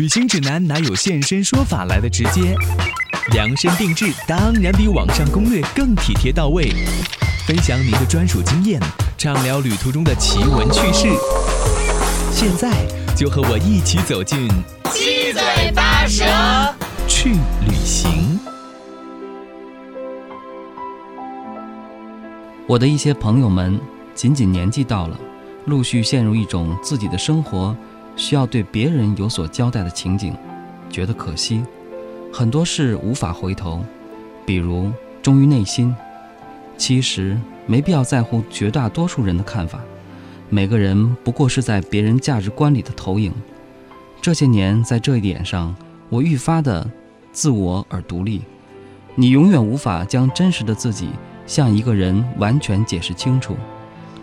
旅行指南哪有现身说法来的直接？量身定制当然比网上攻略更体贴到位。分享您的专属经验，畅聊旅途中的奇闻趣事。现在就和我一起走进七嘴八舌去旅行。我的一些朋友们，仅仅年纪到了，陆续陷入一种自己的生活需要对别人有所交代的情景，觉得可惜，很多事无法回头，比如忠于内心。其实没必要在乎绝大多数人的看法，每个人不过是在别人价值观里的投影。这些年，在这一点上，我愈发的自我而独立。你永远无法将真实的自己向一个人完全解释清楚。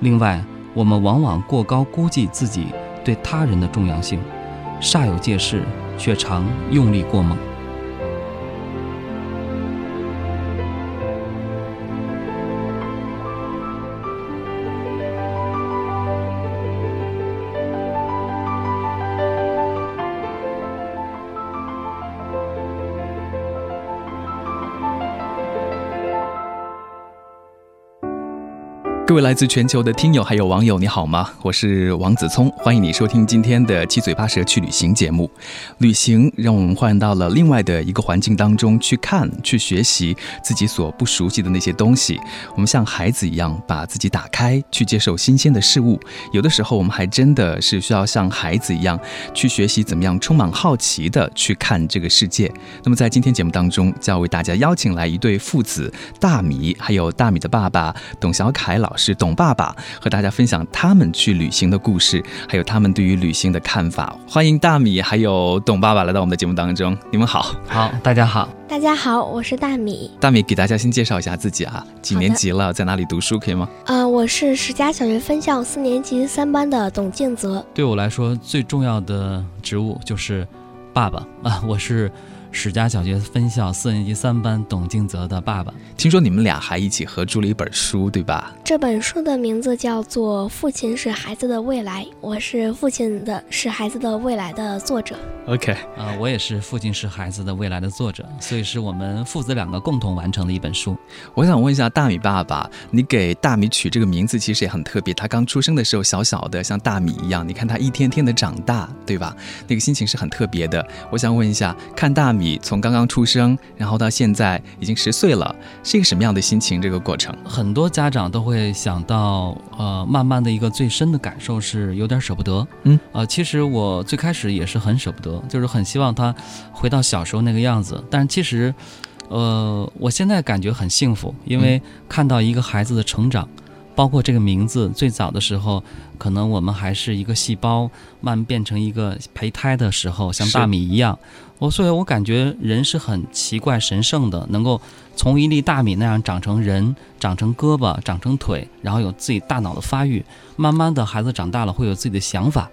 另外，我们往往过高估计自己对他人的重要性，煞有介事，却常用力过猛。各位来自全球的听友还有网友，你好吗？我是王子聪，欢迎你收听今天的七嘴八舌去旅行节目。旅行让我们换到了另外的一个环境当中去看、去学习自己所不熟悉的那些东西。我们像孩子一样把自己打开，去接受新鲜的事物。有的时候，我们还真的是需要像孩子一样去学习怎么样充满好奇的去看这个世界。那么，在今天节目当中，就要为大家邀请来一对父子大米，还有大米的爸爸董小凯老。是董爸爸和大家分享他们去旅行的故事，还有他们对于旅行的看法。欢迎大米还有董爸爸来到我们的节目当中，你们好，好，大家好，大家好，我是大米。大米给大家先介绍一下自己啊，几年级了，在哪里读书，可以吗？呃，我是石家小学分校四年级三班的董静泽。对我来说，最重要的职务就是爸爸啊，我是。史家小学分校四年级三班董静泽的爸爸，听说你们俩还一起合著了一本书，对吧？这本书的名字叫做《父亲是孩子的未来》，我是父亲的是孩子的未来的作者。OK，啊，我也是父亲是孩子的未来的作者，所以是我们父子两个共同完成的一本书。我想问一下大米爸爸，你给大米取这个名字其实也很特别。他刚出生的时候小小的，像大米一样，你看他一天天的长大，对吧？那个心情是很特别的。我想问一下，看大米从刚刚出生，然后到现在已经十岁了，是一个什么样的心情？这个过程，很多家长都会想到，呃，慢慢的一个最深的感受是有点舍不得。嗯，呃，其实我最开始也是很舍不得。就是很希望他回到小时候那个样子，但是其实，呃，我现在感觉很幸福，因为看到一个孩子的成长，包括这个名字，最早的时候，可能我们还是一个细胞，慢慢变成一个胚胎的时候，像大米一样。我所以，我感觉人是很奇怪、神圣的，能够从一粒大米那样长成人，长成胳膊，长成腿，然后有自己大脑的发育，慢慢的孩子长大了会有自己的想法。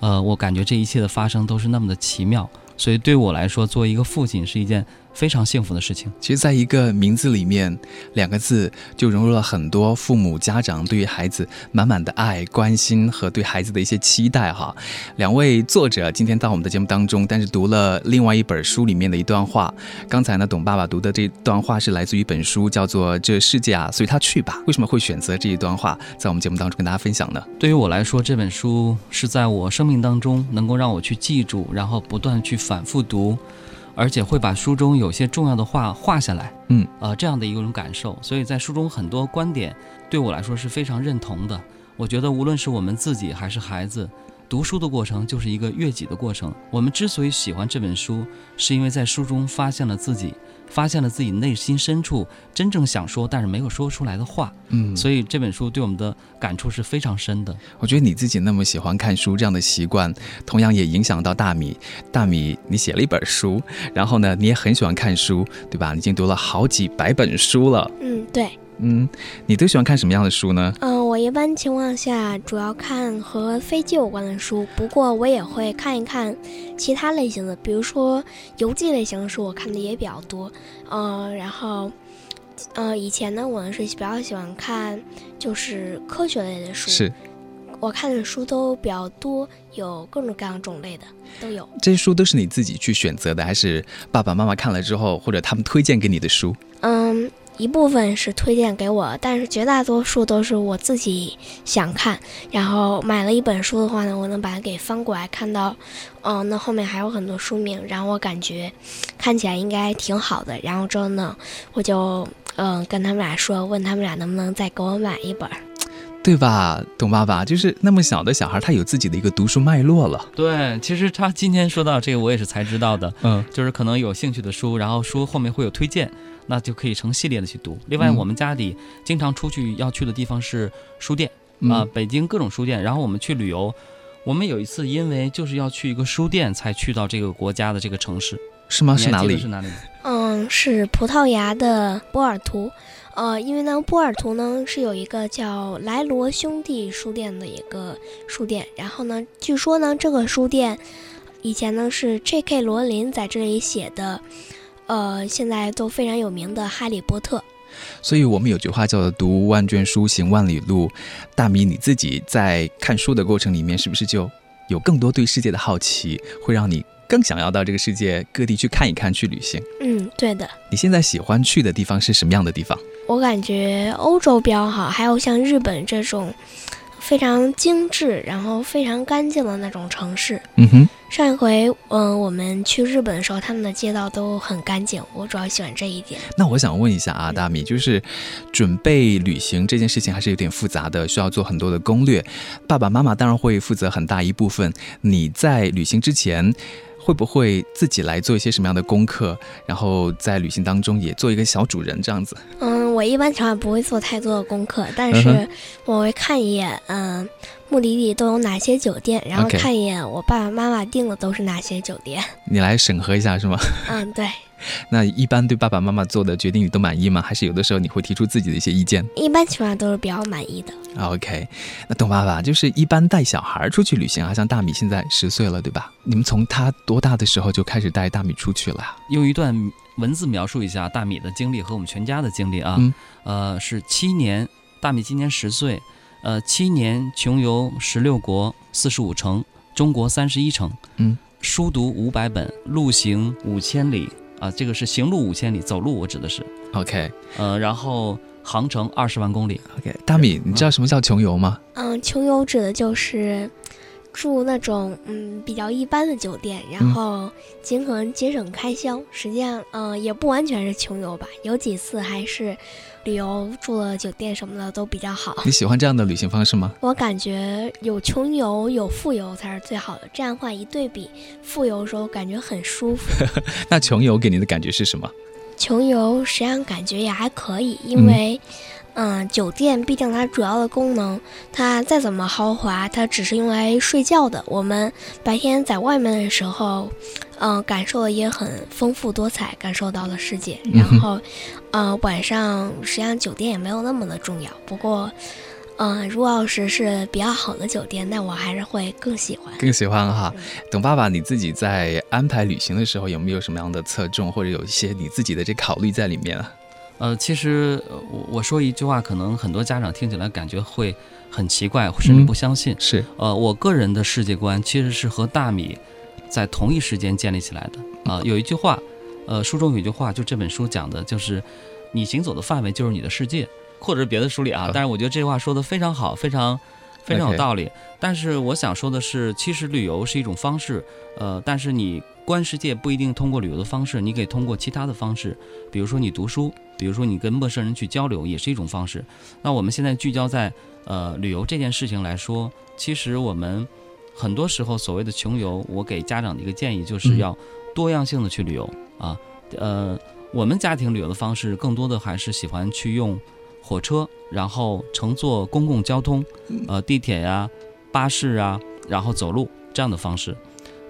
呃，我感觉这一切的发生都是那么的奇妙，所以对我来说，作为一个父亲是一件。非常幸福的事情。其实，在一个名字里面，两个字就融入了很多父母、家长对于孩子满满的爱、关心和对孩子的一些期待。哈，两位作者今天到我们的节目当中，但是读了另外一本书里面的一段话。刚才呢，董爸爸读的这段话是来自于一本书，叫做《这世界啊，随他去吧》。为什么会选择这一段话在我们节目当中跟大家分享呢？对于我来说，这本书是在我生命当中能够让我去记住，然后不断去反复读。而且会把书中有些重要的话画下来，嗯，呃，这样的一种感受。所以在书中很多观点对我来说是非常认同的。我觉得无论是我们自己还是孩子。读书的过程就是一个悦己的过程。我们之所以喜欢这本书，是因为在书中发现了自己，发现了自己内心深处真正想说但是没有说出来的话。嗯，所以这本书对我们的感触是非常深的。我觉得你自己那么喜欢看书这样的习惯，同样也影响到大米。大米，你写了一本书，然后呢，你也很喜欢看书，对吧？你已经读了好几百本书了。嗯，对。嗯，你都喜欢看什么样的书呢？嗯，我一般情况下主要看和飞机有关的书，不过我也会看一看其他类型的，比如说游记类型的书，我看的也比较多。嗯，然后，呃，以前呢，我呢是比较喜欢看就是科学类的书，是，我看的书都比较多，有各种各样种类的都有。这些书都是你自己去选择的，还是爸爸妈妈看了之后，或者他们推荐给你的书？嗯。一部分是推荐给我，但是绝大多数都是我自己想看。然后买了一本书的话呢，我能把它给翻过来，看到，嗯，那后面还有很多书名，然后我感觉看起来应该挺好的。然后之后呢，我就嗯跟他们俩说，问他们俩能不能再给我买一本，对吧，董爸爸？就是那么小的小孩，他有自己的一个读书脉络了。对，其实他今天说到这个，我也是才知道的。嗯，就是可能有兴趣的书，然后书后面会有推荐。那就可以成系列的去读。另外，我们家里经常出去要去的地方是书店啊，北京各种书店。然后我们去旅游，我们有一次因为就是要去一个书店，才去到这个国家的这个城市，是吗？是哪里？是哪里？嗯，是葡萄牙的波尔图。呃，因为呢，波尔图呢是有一个叫莱罗兄弟书店的一个书店。然后呢，据说呢，这个书店以前呢是 J.K. 罗琳在这里写的。呃，现在都非常有名的《哈利波特》，所以我们有句话叫做“读万卷书，行万里路”。大米，你自己在看书的过程里面，是不是就有更多对世界的好奇，会让你更想要到这个世界各地去看一看，去旅行？嗯，对的。你现在喜欢去的地方是什么样的地方？我感觉欧洲比较好，还有像日本这种。非常精致，然后非常干净的那种城市。嗯哼，上一回，嗯，我们去日本的时候，他们的街道都很干净，我主要喜欢这一点。那我想问一下啊，大米，就是准备旅行这件事情还是有点复杂的，需要做很多的攻略。爸爸妈妈当然会负责很大一部分。你在旅行之前，会不会自己来做一些什么样的功课？然后在旅行当中也做一个小主人这样子？嗯。我一般情况下不会做太多的功课，但是我会看一眼，嗯，目的地都有哪些酒店，然后看一眼我爸爸妈妈订的都是哪些酒店。你来审核一下是吗？嗯，对。那一般对爸爸妈妈做的决定你都满意吗？还是有的时候你会提出自己的一些意见？一般情况下都是比较满意的。OK，那董爸爸就是一般带小孩出去旅行啊，像大米现在十岁了，对吧？你们从他多大的时候就开始带大米出去了？用一段。文字描述一下大米的经历和我们全家的经历啊，呃，是七年，大米今年十岁，呃，七年穷游十六国四十五城，中国三十一城，嗯，书读五百本，路行五千里啊，这个是行路五千里，走路我指的是，OK，呃，然后航程二十万公里，OK，大米，你知道什么叫穷游吗？嗯，穷游指的就是。住那种嗯比较一般的酒店，然后尽可能节省开销。实际上，嗯，也不完全是穷游吧，有几次还是旅游住了酒店什么的都比较好。你喜欢这样的旅行方式吗？我感觉有穷游有富游才是最好的。这样的话一对比，富游的时候感觉很舒服。那穷游给你的感觉是什么？穷游实际上感觉也还可以，因为。嗯，酒店毕竟它主要的功能，它再怎么豪华，它只是用来睡觉的。我们白天在外面的时候，嗯，感受的也很丰富多彩，感受到了世界。然后，嗯，晚上实际上酒店也没有那么的重要。不过，嗯，如果要是是比较好的酒店，那我还是会更喜欢。更喜欢哈，董爸爸，你自己在安排旅行的时候，有没有什么样的侧重，或者有一些你自己的这考虑在里面啊？呃，其实我我说一句话，可能很多家长听起来感觉会很奇怪，甚至不相信。是，呃，我个人的世界观其实是和大米在同一时间建立起来的。啊，有一句话，呃，书中有一句话，就这本书讲的就是，你行走的范围就是你的世界，或者是别的书里啊。但是我觉得这句话说的非常好，非常非常有道理。但是我想说的是，其实旅游是一种方式，呃，但是你。观世界不一定通过旅游的方式，你可以通过其他的方式，比如说你读书，比如说你跟陌生人去交流，也是一种方式。那我们现在聚焦在呃旅游这件事情来说，其实我们很多时候所谓的穷游，我给家长的一个建议就是要多样性的去旅游啊。呃，我们家庭旅游的方式更多的还是喜欢去用火车，然后乘坐公共交通，呃，地铁呀、巴士啊，然后走路这样的方式。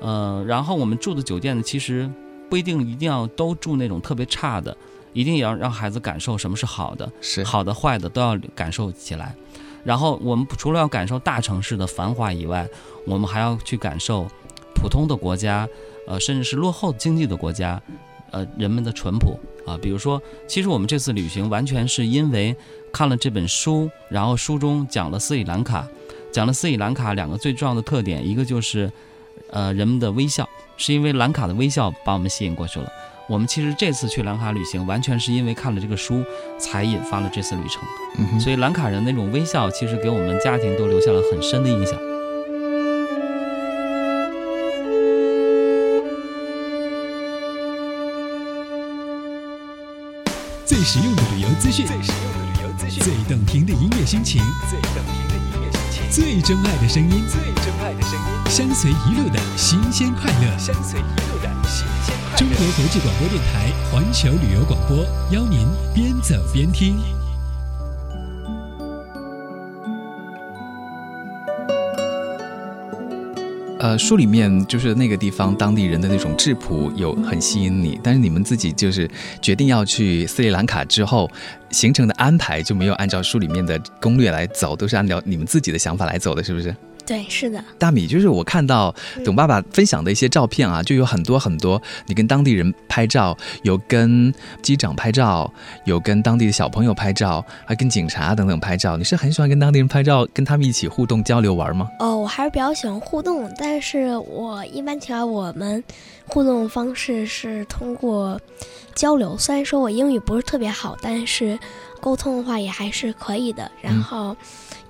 呃，然后我们住的酒店呢，其实不一定一定要都住那种特别差的，一定也要让孩子感受什么是好的，是好的坏的都要感受起来。然后我们除了要感受大城市的繁华以外，我们还要去感受普通的国家，呃，甚至是落后经济的国家，呃，人们的淳朴啊。比如说，其实我们这次旅行完全是因为看了这本书，然后书中讲了斯里兰卡。讲了斯里兰卡两个最重要的特点，一个就是呃人们的微笑，是因为兰卡的微笑把我们吸引过去了。我们其实这次去兰卡旅行，完全是因为看了这个书，才引发了这次旅程。嗯所以兰卡人那种微笑，其实给我们家庭都留下了很深的印象。最实用的旅游资讯，最实用的旅游资讯，最动听的音乐心情，最动听的音乐心情，最真爱的声音，最真爱的声音，相随一路的新鲜快乐，相随一路的新鲜快乐。中国国际广播电台环球旅游广播，邀您边走边听。呃，书里面就是那个地方当地人的那种质朴有很吸引你，但是你们自己就是决定要去斯里兰卡之后，行程的安排就没有按照书里面的攻略来走，都是按照你们自己的想法来走的，是不是？对，是的。大米，就是我看到董爸爸分享的一些照片啊，就有很多很多，你跟当地人拍照，有跟机长拍照，有跟当地的小朋友拍照，还跟警察等等拍照。你是很喜欢跟当地人拍照，跟他们一起互动交流玩吗？哦，我还是比较喜欢互动，但是我一般情况我们互动方式是通过交流。虽然说我英语不是特别好，但是沟通的话也还是可以的。然后。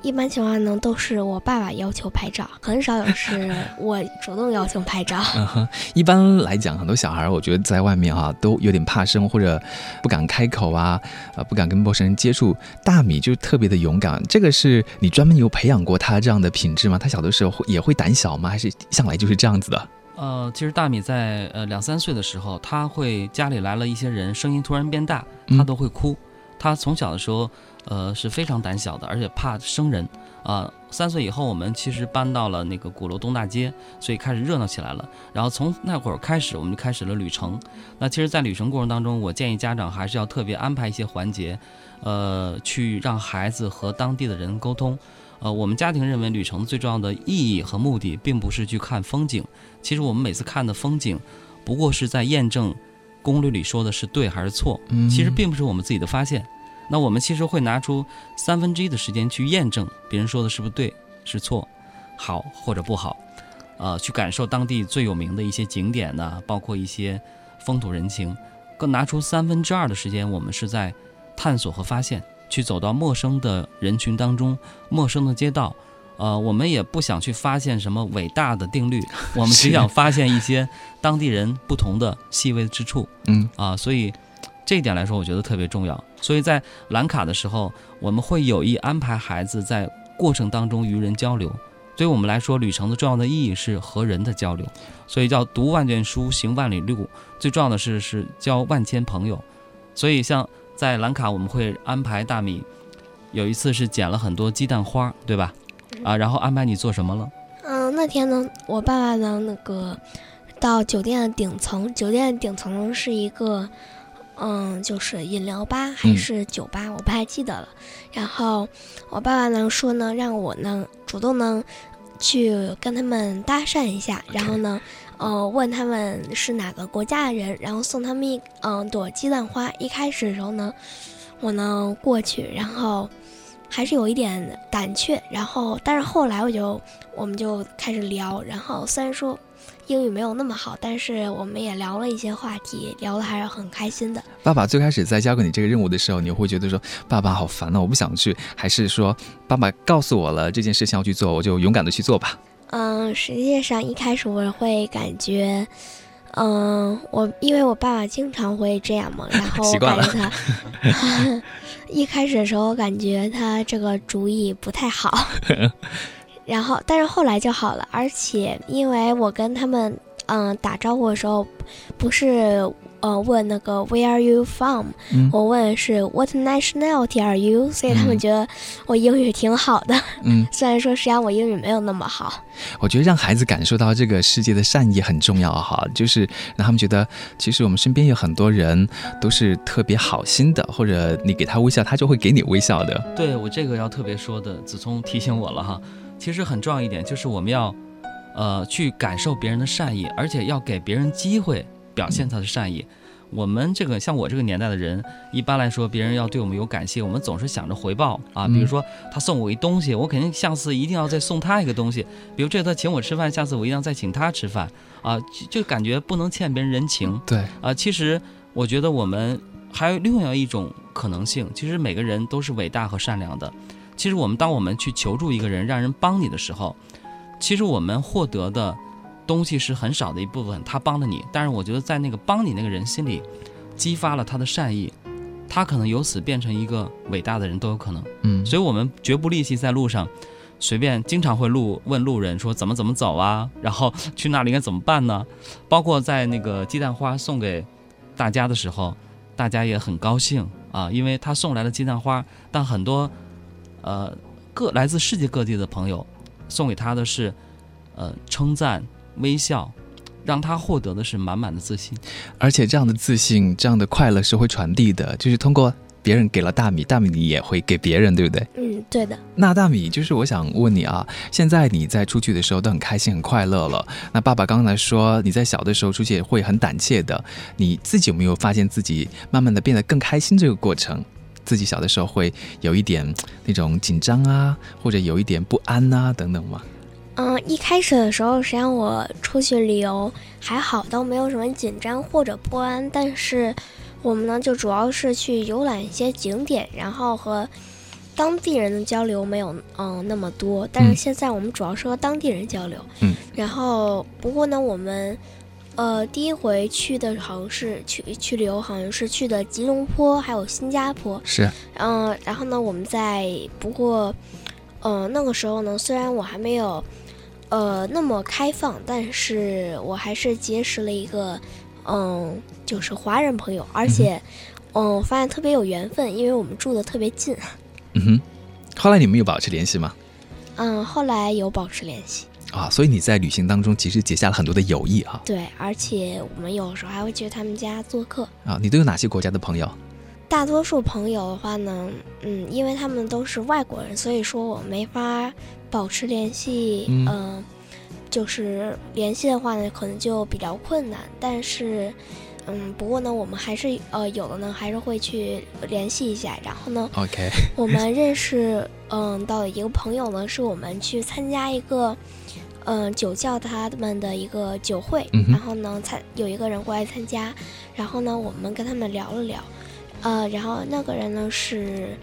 一般情况呢，都是我爸爸要求拍照，很少有是 我主动要求拍照。嗯哼，一般来讲，很多小孩我觉得在外面啊、都有点怕生或者不敢开口啊，呃，不敢跟陌生人接触。大米就特别的勇敢，这个是你专门有培养过他这样的品质吗？他小的时候会也会胆小吗？还是向来就是这样子的？呃，其实大米在呃两三岁的时候，他会家里来了一些人，声音突然变大，他都会哭。他从小的时候，呃是非常胆小的，而且怕生人。啊、三岁以后，我们其实搬到了那个鼓楼东大街，所以开始热闹起来了。然后从那会儿开始，我们就开始了旅程。那其实，在旅程过程当中，我建议家长还是要特别安排一些环节，呃，去让孩子和当地的人沟通。呃，我们家庭认为旅程最重要的意义和目的，并不是去看风景。其实我们每次看的风景，不过是在验证攻略里说的是对还是错。嗯其实并不是我们自己的发现。那我们其实会拿出三分之一的时间去验证别人说的是不是对是错，好或者不好，呃，去感受当地最有名的一些景点呐、包括一些风土人情，更拿出三分之二的时间，我们是在探索和发现，去走到陌生的人群当中，陌生的街道。呃，我们也不想去发现什么伟大的定律，我们只想发现一些当地人不同的细微之处。嗯啊，所以这一点来说，我觉得特别重要。所以在兰卡的时候，我们会有意安排孩子在过程当中与人交流。对于我们来说，旅程的重要的意义是和人的交流，所以叫读万卷书，行万里路。最重要的是是交万千朋友。所以像在兰卡，我们会安排大米，有一次是捡了很多鸡蛋花，对吧？啊，然后安排你做什么了？嗯，那天呢，我爸爸呢，那个到酒店的顶层，酒店的顶层是一个，嗯，就是饮料吧还嗯是酒吧，我不太记得了。然后我爸爸呢说呢，让我呢主动呢去跟他们搭讪一下，然后呢，呃，问他们是哪个国家的人，然后送他们一嗯、朵鸡蛋花。一开始的时候呢，我呢过去，然后。还是有一点胆怯，然后但是后来我就我们就开始聊，然后虽然说英语没有那么好，但是我们也聊了一些话题，聊的还是很开心的。爸爸最开始在交给你这个任务的时候，你会觉得说爸爸好烦哦，我不想去，还是说爸爸告诉我了这件事情要去做，我就勇敢的去做吧？嗯，实际上一开始我会感觉，嗯，我因为我爸爸经常会这样嘛，然后我感觉他 一开始的时候，我感觉他这个主意不太好，然后但是后来就好了，而且因为我跟他们嗯打招呼的时候，不是呃问那个 Where are you from，、嗯我问的是 What nationality are you，所以他们嗯觉得我英语挺好的，嗯，虽然说实际上我英语没有那么好。我觉得让孩子感受到这个世界的善意很重要哈，就是让他们觉得其实我们身边有很多人都是特别好心的，或者你给他微笑，他就会给你微笑的。对我这个要特别说的，子聪提醒我了哈。其实很重要一点就是我们要，呃，去感受别人的善意，而且要给别人机会表现他的善意。我们这个像我这个年代的人，一般来说，别人要对我们有感谢，我们总是想着回报啊。比如说他送我一东西，我肯定下次一定要再送他一个东西。比如这次他请我吃饭，下次我一定要再请他吃饭啊，就感觉不能欠别人人情。对啊，其实我觉得我们还有另外一种可能性，其实每个人都是伟大和善良的。其实我们当我们去求助一个人，让人帮你的时候，其实我们获得的。东西是很少的一部分，他帮了你，但是我觉得在那个帮你那个人心里，激发了他的善意，他可能由此变成一个伟大的人都有可能。嗯，所以我们绝不吝惜在路上，随便经常会路问路人说怎么怎么走啊，然后去那里应该怎么办呢？包括在那个鸡蛋花送给大家的时候，大家也很高兴啊，因为他送来了鸡蛋花，但很多呃各来自世界各地的朋友送给他的是呃称赞。微笑，让他获得的是满满的自信，而且这样的自信、这样的快乐是会传递的，就是通过别人给了大米，大米你也会给别人，对不对？嗯，对的。那大米，就是我想问你啊，现在你在出去的时候都很开心、很快乐了。那爸爸刚才说你在小的时候出去会很胆怯的，你自己有没有发现自己慢慢的变得更开心？这个过程，自己小的时候会有一点那种紧张啊，或者有一点不安啊等等吗？嗯，一开始的时候，实际上我出去旅游还好，都没有什么紧张或者不安。但是我们呢，就主要是去游览一些景点，然后和当地人的交流没有嗯那么多。但是现在我们主要是和当地人交流。嗯。然后不过呢，我们呃第一回去的好像是去去旅游，好像是去的吉隆坡还有新加坡。是。嗯，然后呢，我们在不过呃那个时候呢，虽然我还没有。呃，那么开放，但是我还是结识了一个，嗯，就是华人朋友，而且，嗯我，发现特别有缘分，因为我们住的特别近。嗯哼，后来你们有保持联系吗？嗯，后来有保持联系。啊，所以你在旅行当中其实结下了很多的友谊哈。对，而且我们有时候还会去他们家做客。啊，你都有哪些国家的朋友？大多数朋友的话呢，嗯，因为他们都是外国人，所以说我没法。保持联系，嗯，就是联系的话呢，可能就比较困难。但是，嗯，不过呢，我们还是呃有的呢，还是会去联系一下。然后呢，OK，我们认识嗯到一个朋友呢，是我们去参加一个嗯酒窖他们的一个酒会，然后呢参有一个人过来参加，然后呢我们跟他们聊了聊，呃，然后那个人呢是。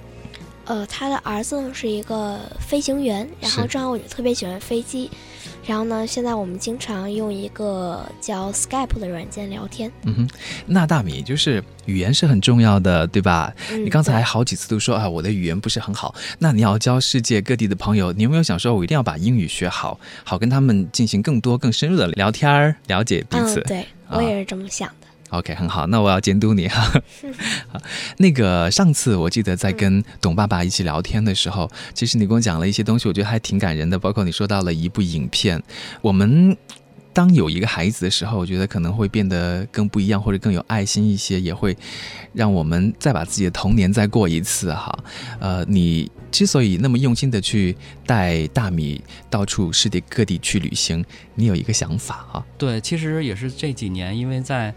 呃，他的儿子呢是一个飞行员，然后正好我就特别喜欢飞机，然后呢，现在我们经常用一个叫 Skype 的软件聊天。嗯哼，那大米就是语言是很重要的，对吧？你刚才好几次都说啊，我的语言不是很好。那你要交世界各地的朋友，你有没有想说，我一定要把英语学好，好跟他们进行更多、更深入的聊天儿，了解彼此？对我也是这么想。OK，很好，那我要监督你哈。那个上次我记得在跟董爸爸一起聊天的时候，其实你跟我讲了一些东西，我觉得还挺感人的。包括你说到了一部影片，我们当有一个孩子的时候，我觉得可能会变得更不一样，或者更有爱心一些，也会让我们再把自己的童年再过一次哈。呃，你之所以那么用心的去带大米到处世界各地去旅行，你有一个想法哈？对，其实也是这几年，因为在。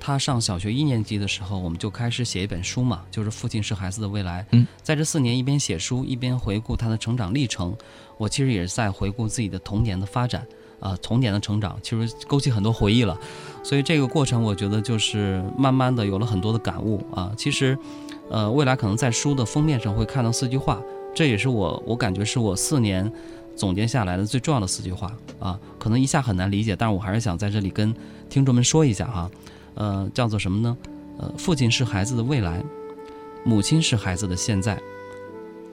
他上小学一年级的时候，我们就开始写一本书嘛，就是《父亲是孩子的未来》。嗯，在这四年一边写书一边回顾他的成长历程，我其实也是在回顾自己的童年的发展啊，童年的成长，其实勾起很多回忆了。所以这个过程，我觉得就是慢慢的有了很多的感悟啊。其实，呃，未来可能在书的封面上会看到四句话，这也是我我感觉是我四年总结下来的最重要的四句话啊。可能一下很难理解，但是我还是想在这里跟听众们说一下哈。呃，叫做什么呢？呃，父亲是孩子的未来，母亲是孩子的现在，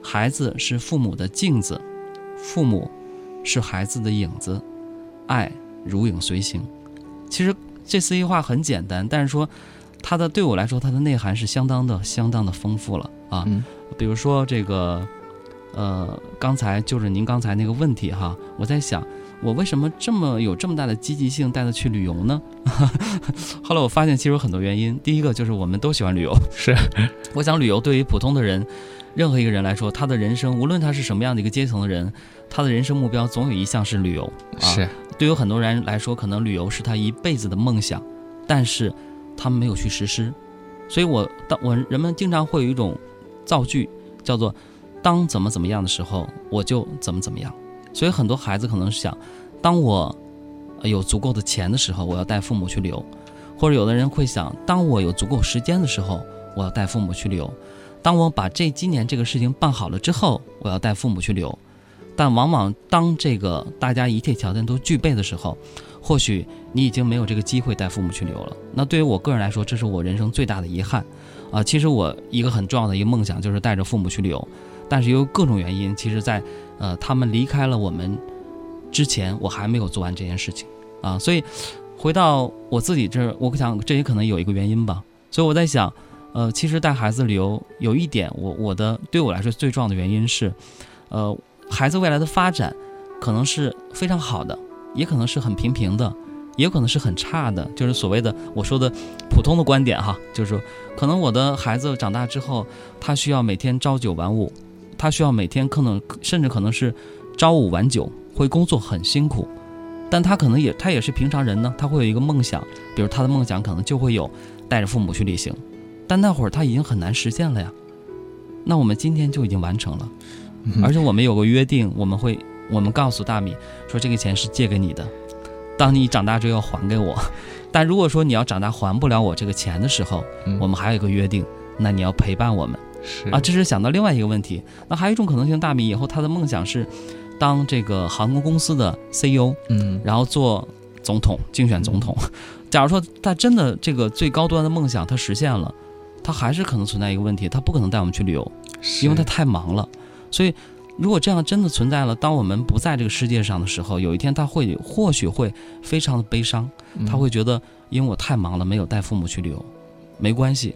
孩子是父母的镜子，父母是孩子的影子，爱如影随形。其实这四句话很简单，但是说它的对我来说，它的内涵是相当的、相当的丰富了啊。比如说这个，呃，刚才就是您刚才那个问题哈，我在想。我为什么这么有这么大的积极性带他去旅游呢？后来我发现其实有很多原因。第一个就是我们都喜欢旅游，是。我想旅游对于普通的人，任何一个人来说，他的人生无论他是什么样的一个阶层的人，他的人生目标总有一项是旅游。是。对于很多人来说，可能旅游是他一辈子的梦想，但是他们没有去实施。所以我当我人们经常会有一种造句，叫做“当怎么怎么样的时候，我就怎么怎么样”。所以很多孩子可能是想，当我有足够的钱的时候，我要带父母去旅游；或者有的人会想，当我有足够时间的时候，我要带父母去旅游；当我把这今年这个事情办好了之后，我要带父母去旅游。但往往当这个大家一切条件都具备的时候，或许你已经没有这个机会带父母去旅游了。那对于我个人来说，这是我人生最大的遗憾。啊，其实我一个很重要的一个梦想就是带着父母去旅游，但是由于各种原因，其实在呃他们离开了我们之前，我还没有做完这件事情。啊，所以回到我自己这儿，我想这也可能有一个原因吧。所以我在想，呃，其实带孩子旅游有一点，我我的对我来说最重要的原因是，呃。孩子未来的发展，可能是非常好的，也可能是很平平的，也可能是很差的。就是所谓的我说的普通的观点哈，就是说，可能我的孩子长大之后，他需要每天朝九晚五，他需要每天可能甚至可能是朝五晚九，会工作很辛苦，但他可能也他也是平常人呢，他会有一个梦想，比如他的梦想可能就会有带着父母去旅行，但那会儿他已经很难实现了呀。那我们今天就已经完成了。而且我们有个约定，我们会，我们告诉大米说，这个钱是借给你的，当你长大之后要还给我。但如果说你要长大还不了我这个钱的时候，我们还有一个约定，那你要陪伴我们。是啊，这是想到另外一个问题。那还有一种可能性，大米以后他的梦想是当这个航空公司的 CEO，嗯，然后做总统，竞选总统。假如说他真的这个最高端的梦想他实现了，他还是可能存在一个问题，他不可能带我们去旅游，因为他太忙了。所以，如果这样真的存在了，当我们不在这个世界上的时候，有一天他会或许会非常的悲伤，他会觉得因为我太忙了，没有带父母去旅游，没关系，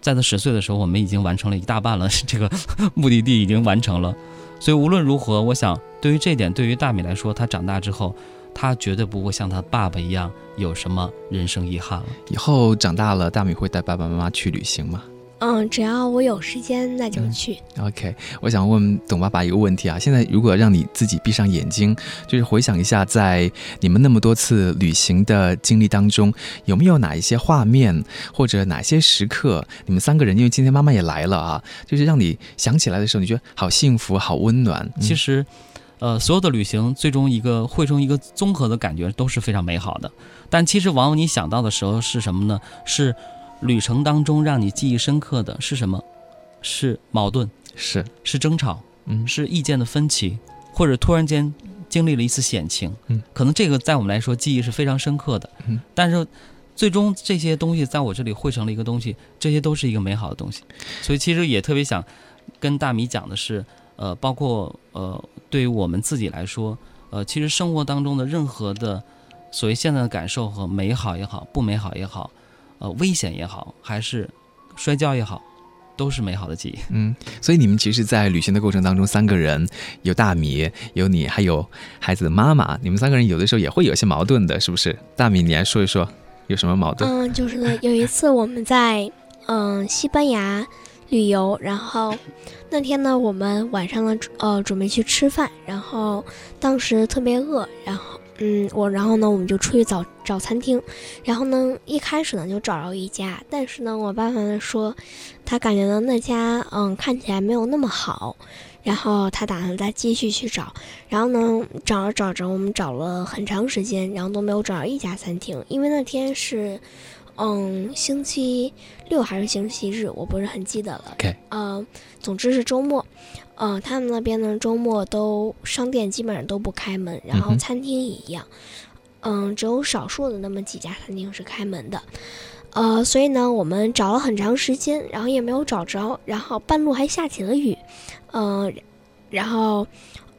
在他十岁的时候，我们已经完成了一大半了，这个 目的地已经完成了。所以无论如何，我想对于这点，对于大米来说，他长大之后，他绝对不会像他爸爸一样有什么人生遗憾了。以后长大了，大米会带爸爸妈妈去旅行吗？嗯，只要我有时间，那就去。OK，我想问董爸爸一个问题啊，现在如果让你自己闭上眼睛，就是回想一下，在你们那么多次旅行的经历当中，有没有哪一些画面或者哪些时刻，你们三个人，因为今天妈妈也来了啊，就是让你想起来的时候，你觉得好幸福、好温暖。其实，呃，所有的旅行最终一个汇成一个综合的感觉都是非常美好的，但其实往往你想到的时候是什么呢？是。旅程当中让你记忆深刻的是什么？是矛盾，是。是争吵，嗯，是意见的分歧，或者突然间经历了一次险情，嗯，可能这个在我们来说记忆是非常深刻的，嗯，但是最终这些东西在我这里汇成了一个东西，这些都是一个美好的东西，所以其实也特别想跟大米讲的是，呃，包括呃，对于我们自己来说，呃，其实生活当中的任何的所谓现在的感受和美好也好，不美好也好。呃，危险也好，还是摔跤也好，都是美好的记忆。嗯，所以你们其实，在旅行的过程当中，三个人有大米，有你，还有孩子的妈妈，你们三个人有的时候也会有些矛盾的，是不是？大米，你来说一说，有什么矛盾？嗯，就是呢有一次我们在嗯西班牙旅游，然后那天呢，我们晚上呢，呃，准备去吃饭，然后当时特别饿，然后。嗯，我然后呢，我们就出去找找餐厅，然后呢，一开始呢就找着一家，但是呢，我爸爸说，他感觉到那家嗯看起来没有那么好，然后他打算再继续去找，然后呢找着找着，我们找了很长时间，然后都没有找到一家餐厅，因为那天是嗯星期六还是星期日，我不是很记得了。OK，嗯，总之是周末。嗯，他们那边呢，周末都商店基本上都不开门，然后餐厅也一样，嗯，只有少数的那么几家餐厅是开门的，呃，所以呢，我们找了很长时间，然后也没有找着，然后半路还下起了雨，嗯，然后，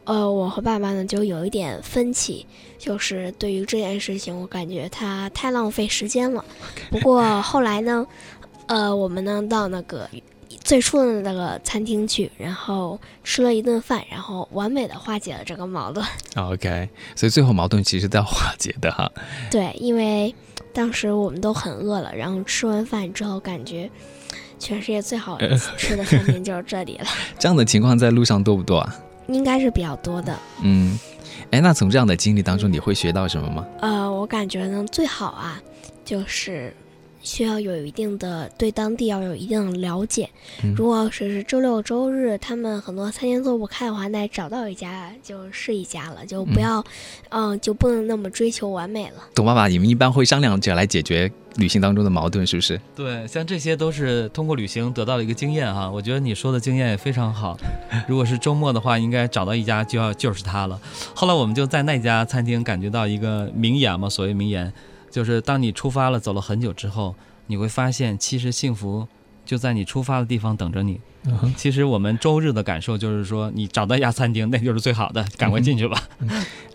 呃，我和爸爸呢就有一点分歧，就是对于这件事情，我感觉他太浪费时间了。不过后来呢，呃，我们呢到那个。最初的那个餐厅去，然后吃了一顿饭，然后完美的化解了这个矛盾。OK，所以最后矛盾其实都要化解的哈。对，因为当时我们都很饿了，然后吃完饭之后，感觉全世界最好吃的餐厅就是这里了。这样的情况在路上多不多啊？应该是比较多的。嗯，哎，那从这样的经历当中，你会学到什么吗？呃，我感觉呢，最好啊，就是需要有一定的对当地要有一定的了解。如果只是周六周日，他们很多餐厅做不开的话，那找到一家就是一家了，就不要，嗯，就不能那么追求完美了。董爸爸，你们一般会商量着来解决旅行当中的矛盾，是不是？对，像这些都是通过旅行得到的一个经验哈。我觉得你说的经验也非常好。如果是周末的话，应该找到一家就要就是它了。后来我们就在那家餐厅感觉到一个名言嘛，所谓名言。就是当你出发了，走了很久之后，你会发现，其实幸福就在你出发的地方等着你。其实我们周日的感受就是说，你找到一家餐厅，那就是最好的，赶快进去吧。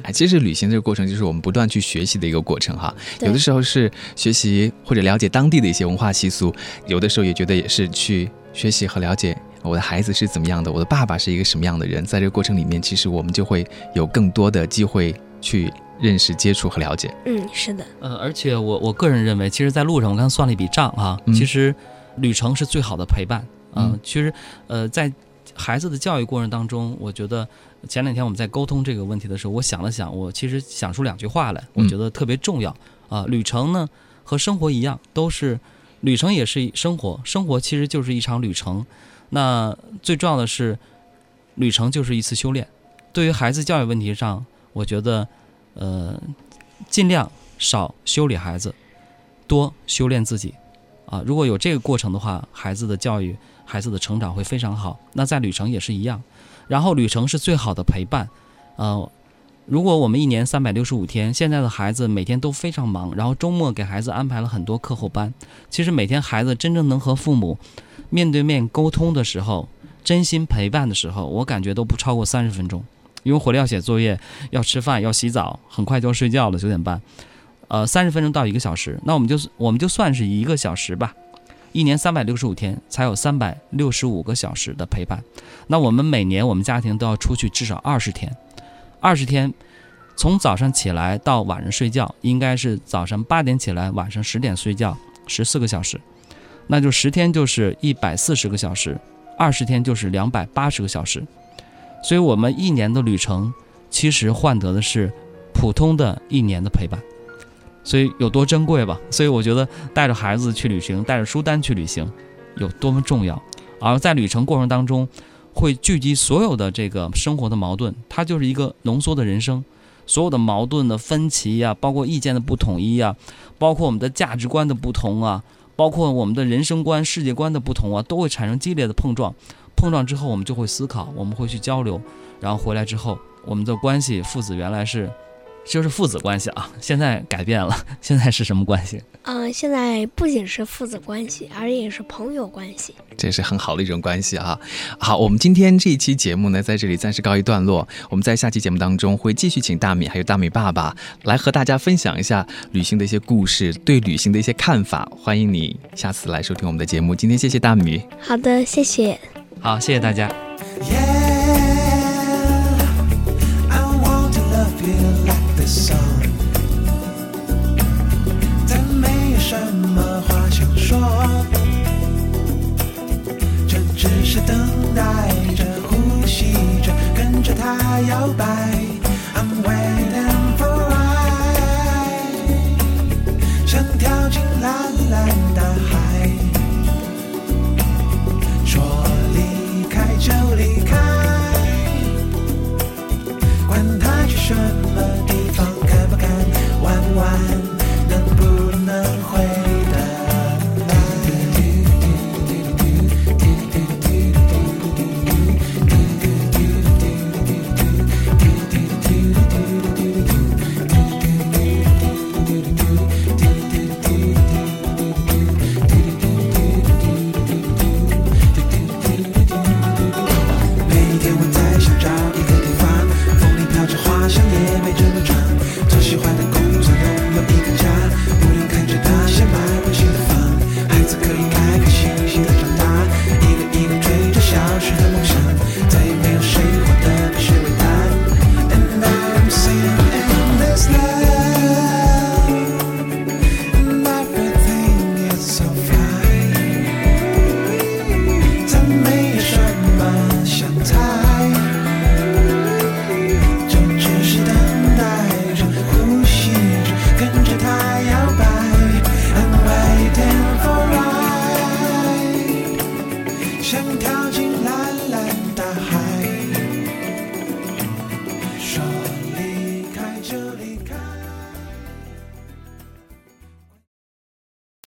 哎，其实旅行这个过程就是我们不断去学习的一个过程哈。有的时候是学习或者了解当地的一些文化习俗，有的时候也觉得也是去学习和了解我的孩子是怎么样的，我的爸爸是一个什么样的人。在这个过程里面，其实我们就会有更多的机会去。认识、接触和了解，嗯，是的，呃，而且我我个人认为，其实，在路上，我刚算了一笔账啊，其实旅程是最好的陪伴，嗯，其实，呃，在孩子的教育过程当中，我觉得前两天我们在沟通这个问题的时候，我想了想，我其实想出两句话来，我觉得特别重要啊。旅程呢和生活一样，都是旅程也是生活，生活其实就是一场旅程。那最重要的是，旅程就是一次修炼。对于孩子教育问题上，我觉得。呃，尽量少修理孩子，多修炼自己，啊，如果有这个过程的话，孩子的教育、孩子的成长会非常好。那在旅程也是一样，然后旅程是最好的陪伴。呃，如果我们一年三百六十五天，现在的孩子每天都非常忙，然后周末给孩子安排了很多课后班，其实每天孩子真正能和父母面对面沟通的时候，真心陪伴的时候，我感觉都不超过三十分钟。因为回来要写作业，要吃饭，要洗澡，很快就要睡觉了，九点半，呃，三十分钟到一个小时，那我们就我们就算是一个小时吧，一年三百六十五天，才有三百六十五个小时的陪伴。那我们每年我们家庭都要出去至少二十天，二十天，从早上起来到晚上睡觉，应该是早上八点起来，晚上十点睡觉，十四个小时，那就十天就是一百四十个小时，二十天就是两百八十个小时。所以，我们一年的旅程，其实换得的是普通的一年的陪伴，所以有多珍贵吧？所以我觉得带着孩子去旅行，带着书单去旅行，有多么重要。而在旅程过程当中，会聚集所有的这个生活的矛盾，它就是一个浓缩的人生，所有的矛盾的分歧呀，包括意见的不统一呀，包括我们的价值观的不同啊，包括我们的人生观、世界观的不同啊，都会产生激烈的碰撞。碰撞之后，我们就会思考，我们会去交流，然后回来之后，我们的关系父子原来是，就是父子关系啊，现在改变了，现在是什么关系？嗯，现在不仅是父子关系，而且是朋友关系，这是很好的一种关系啊。好，我们今天这一期节目呢，在这里暂时告一段落，我们在下期节目当中会继续请大米还有大米爸爸来和大家分享一下旅行的一些故事，对旅行的一些看法。欢迎你下次来收听我们的节目。今天谢谢大米。好的，谢谢。好，谢谢大家。但